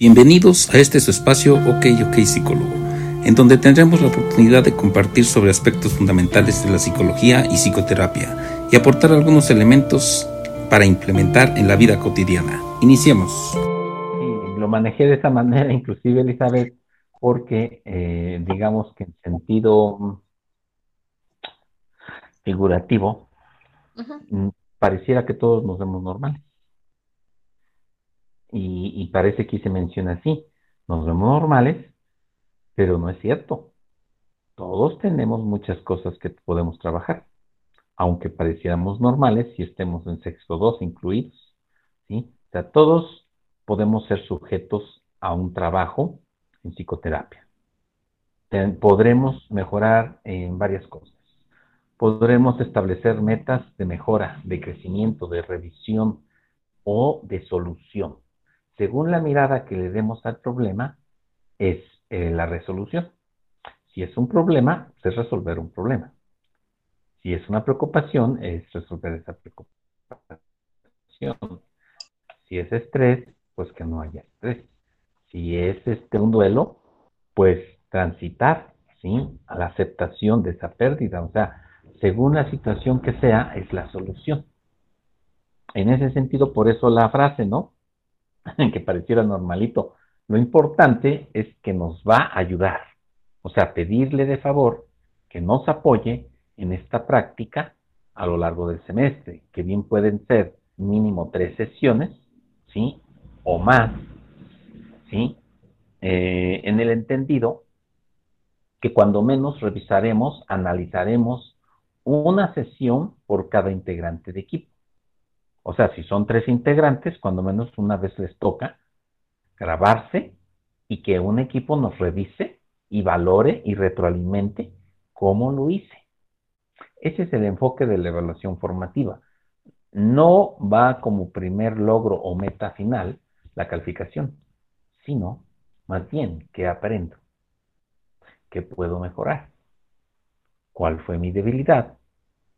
Bienvenidos a este su espacio OK OK Psicólogo, en donde tendremos la oportunidad de compartir sobre aspectos fundamentales de la psicología y psicoterapia y aportar algunos elementos para implementar en la vida cotidiana. Iniciemos. lo manejé de esa manera, inclusive Elizabeth, porque eh, digamos que en sentido figurativo, mm, pareciera que todos nos vemos normales y, parece que se menciona así, nos vemos normales, pero no es cierto. Todos tenemos muchas cosas que podemos trabajar, aunque pareciéramos normales si estemos en sexo 2 incluidos. ¿sí? O sea, todos podemos ser sujetos a un trabajo en psicoterapia. Podremos mejorar en varias cosas. Podremos establecer metas de mejora, de crecimiento, de revisión o de solución según la mirada que le demos al problema, es eh, la resolución. Si es un problema, es resolver un problema. Si es una preocupación, es resolver esa preocupación. Si es estrés, pues que no haya estrés. Si es este un duelo, pues transitar, ¿sí? A la aceptación de esa pérdida. O sea, según la situación que sea, es la solución. En ese sentido, por eso la frase, ¿no? que pareciera normalito. Lo importante es que nos va a ayudar. O sea, pedirle de favor que nos apoye en esta práctica a lo largo del semestre, que bien pueden ser mínimo tres sesiones, ¿sí? O más, ¿sí? Eh, en el entendido que cuando menos revisaremos, analizaremos una sesión por cada integrante de equipo. O sea, si son tres integrantes, cuando menos una vez les toca grabarse y que un equipo nos revise y valore y retroalimente cómo lo hice. Ese es el enfoque de la evaluación formativa. No va como primer logro o meta final la calificación, sino más bien qué aprendo, qué puedo mejorar, cuál fue mi debilidad,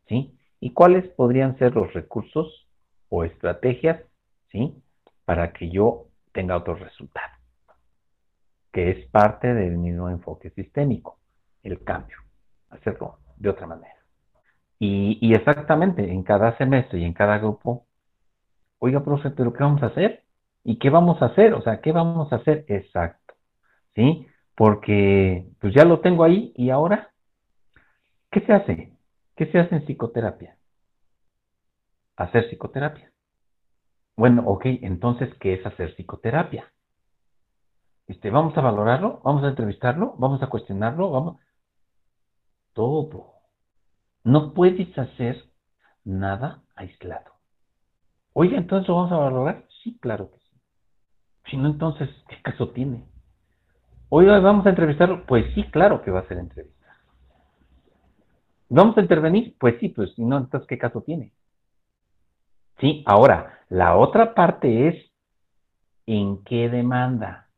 ¿sí? Y cuáles podrían ser los recursos o estrategias, ¿sí? Para que yo tenga otro resultado, que es parte del mismo enfoque sistémico, el cambio, hacerlo de otra manera. Y, exactamente, en cada semestre y en cada grupo, oiga, profe, pero ¿qué vamos a hacer? ¿Y qué vamos a hacer? O sea, ¿qué vamos a hacer? Exacto, ¿sí? Porque pues ya lo tengo ahí y ahora, ¿qué se hace? ¿Qué se hace en psicoterapia? Hacer psicoterapia. Bueno, ok, entonces, ¿qué es hacer psicoterapia? Este, vamos a valorarlo, vamos a entrevistarlo, vamos a cuestionarlo, vamos. Todo. No puedes hacer nada aislado. Oye, entonces lo vamos a valorar. Sí, claro que sí. Si no, entonces, ¿qué caso tiene? Oiga, vamos a entrevistarlo. Pues sí, claro que va a ser entrevista. ¿Vamos a intervenir? Pues sí, pues si no, entonces, ¿qué caso tiene? ¿Sí? Ahora, la otra parte es en qué demanda,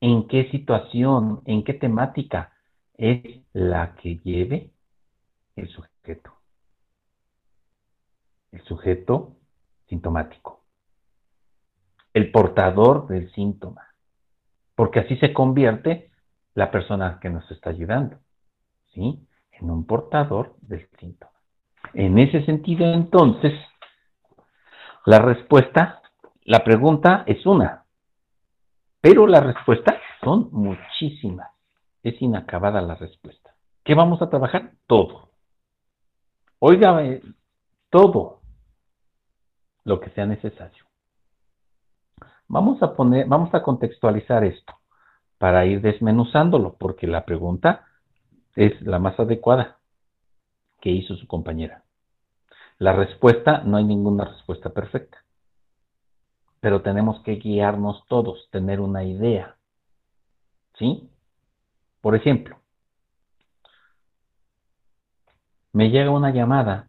en qué situación, en qué temática es la que lleve el sujeto. El sujeto sintomático. El portador del síntoma. Porque así se convierte la persona que nos está ayudando. ¿Sí? En un portador del síntoma. En ese sentido, entonces, la respuesta, la pregunta es una, pero la respuesta son muchísimas. Es inacabada la respuesta. ¿Qué vamos a trabajar? Todo. Oiga, todo lo que sea necesario. Vamos a poner, vamos a contextualizar esto para ir desmenuzándolo, porque la pregunta es la más adecuada que hizo su compañera. La respuesta, no hay ninguna respuesta perfecta, pero tenemos que guiarnos todos, tener una idea. ¿Sí? Por ejemplo, me llega una llamada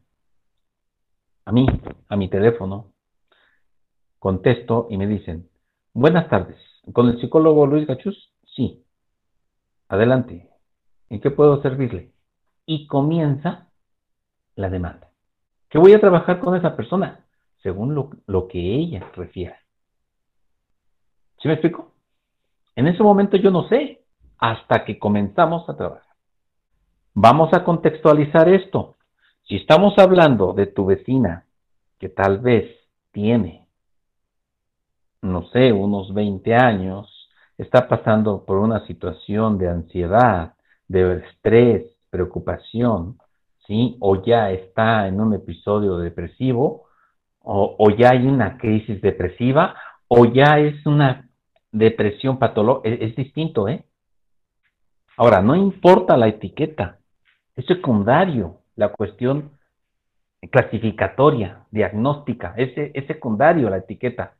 a mí, a mi teléfono, contesto y me dicen, buenas tardes, ¿con el psicólogo Luis Gachus? Sí. Adelante. ¿En qué puedo servirle? Y comienza la demanda. ¿Qué voy a trabajar con esa persona? Según lo, que ella refiere. ¿Sí me explico? En ese momento yo no sé, hasta que comenzamos a trabajar. Vamos a contextualizar esto. Si estamos hablando de tu vecina que tal vez tiene, no sé, unos 20 años, está pasando por una situación de ansiedad, de estrés, preocupación, ¿sí? O ya está en un episodio depresivo, o, ya hay una crisis depresiva, o ya es una depresión patológica, es, es distinto, ¿eh? Ahora, no importa la etiqueta, es secundario la cuestión clasificatoria, diagnóstica, es, es secundario la etiqueta,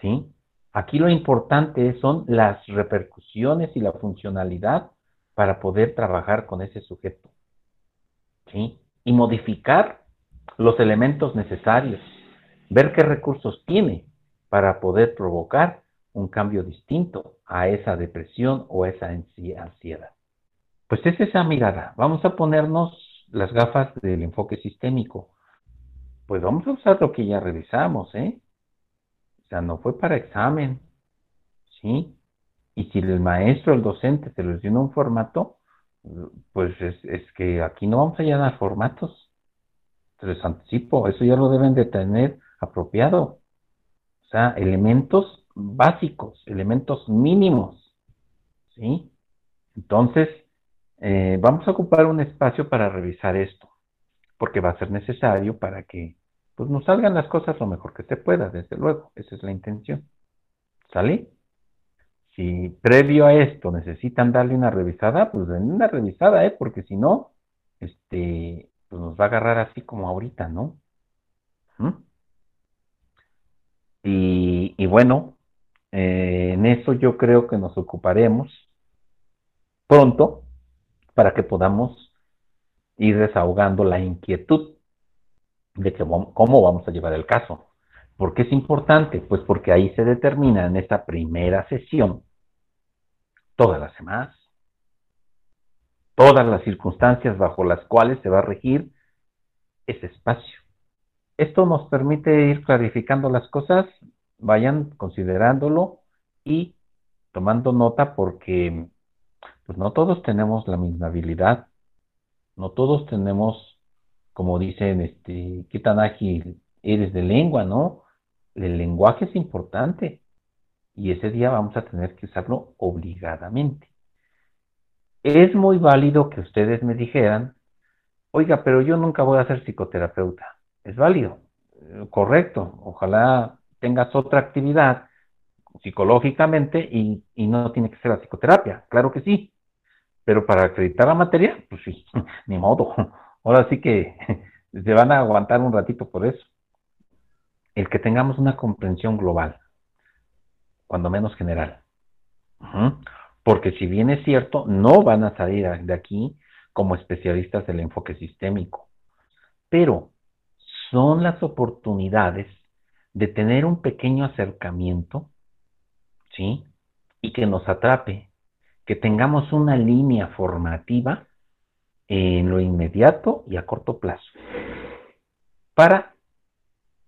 ¿sí? Aquí lo importante son las repercusiones y la funcionalidad para poder trabajar con ese sujeto. ¿Sí? Y modificar los elementos necesarios, ver qué recursos tiene para poder provocar un cambio distinto a esa depresión o esa ansiedad. Pues es esa mirada. Vamos a ponernos las gafas del enfoque sistémico. Pues vamos a usar lo que ya revisamos, ¿eh? O sea, no fue para examen, ¿sí? Y si el maestro, el docente, se les dio un formato, pues es, que aquí no vamos a llenar formatos. Se les anticipo, eso ya lo deben de tener apropiado. O sea, elementos básicos, elementos mínimos, ¿sí? Entonces, eh, vamos a ocupar un espacio para revisar esto, porque va a ser necesario para que pues nos salgan las cosas lo mejor que se pueda, desde luego, esa es la intención. ¿Sale? Si previo a esto necesitan darle una revisada, pues den una revisada, ¿eh? Porque si no, este, pues nos va a agarrar así como ahorita, ¿no? ¿Mm? Y, bueno, eh, en eso yo creo que nos ocuparemos pronto para que podamos ir desahogando la inquietud de cómo vamos a llevar el caso. ¿Por qué es importante? Pues porque ahí se determina en esta primera sesión todas las demás, todas las circunstancias bajo las cuales se va a regir ese espacio. Esto nos permite ir clarificando las cosas, vayan considerándolo y tomando nota porque pues no todos tenemos la misma habilidad, no todos tenemos como dicen, este, ágil eres de lengua, ¿no? El lenguaje es importante y ese día vamos a tener que usarlo obligadamente. Es muy válido que ustedes me dijeran, oiga, pero yo nunca voy a ser psicoterapeuta. Es válido, eh, correcto. Ojalá tengas otra actividad psicológicamente y, y no tiene que ser la psicoterapia, claro que sí. Pero para acreditar la materia, pues sí, ni modo. Ahora sí que se van a aguantar un ratito por eso. El que tengamos una comprensión global, cuando menos general. Porque si bien es cierto, no van a salir de aquí como especialistas del enfoque sistémico, pero son las oportunidades de tener un pequeño acercamiento, ¿sí? Y que nos atrape, que tengamos una línea formativa en lo inmediato y a corto plazo, para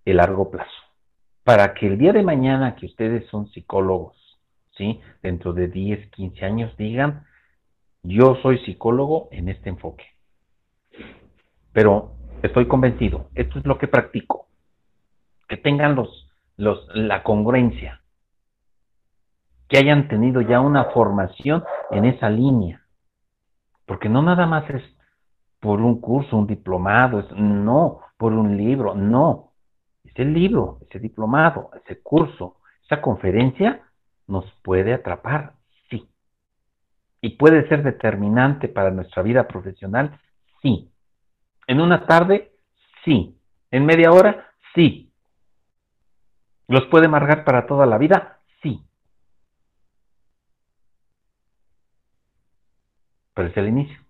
el largo plazo, para que el día de mañana que ustedes son psicólogos, ¿sí? Dentro de 10, 15 años digan, yo soy psicólogo en este enfoque. Pero estoy convencido, esto es lo que practico. Que tengan los, los, la congruencia, que hayan tenido ya una formación en esa línea porque no nada más es por un curso, un diplomado, no, por un libro, no. Ese libro, ese diplomado, ese curso, esa conferencia nos puede atrapar, sí. Y puede ser determinante para nuestra vida profesional, sí. En una tarde, sí. En media hora, sí. ¿Los puede amargar para toda la vida? Sí. Pero es el inicio.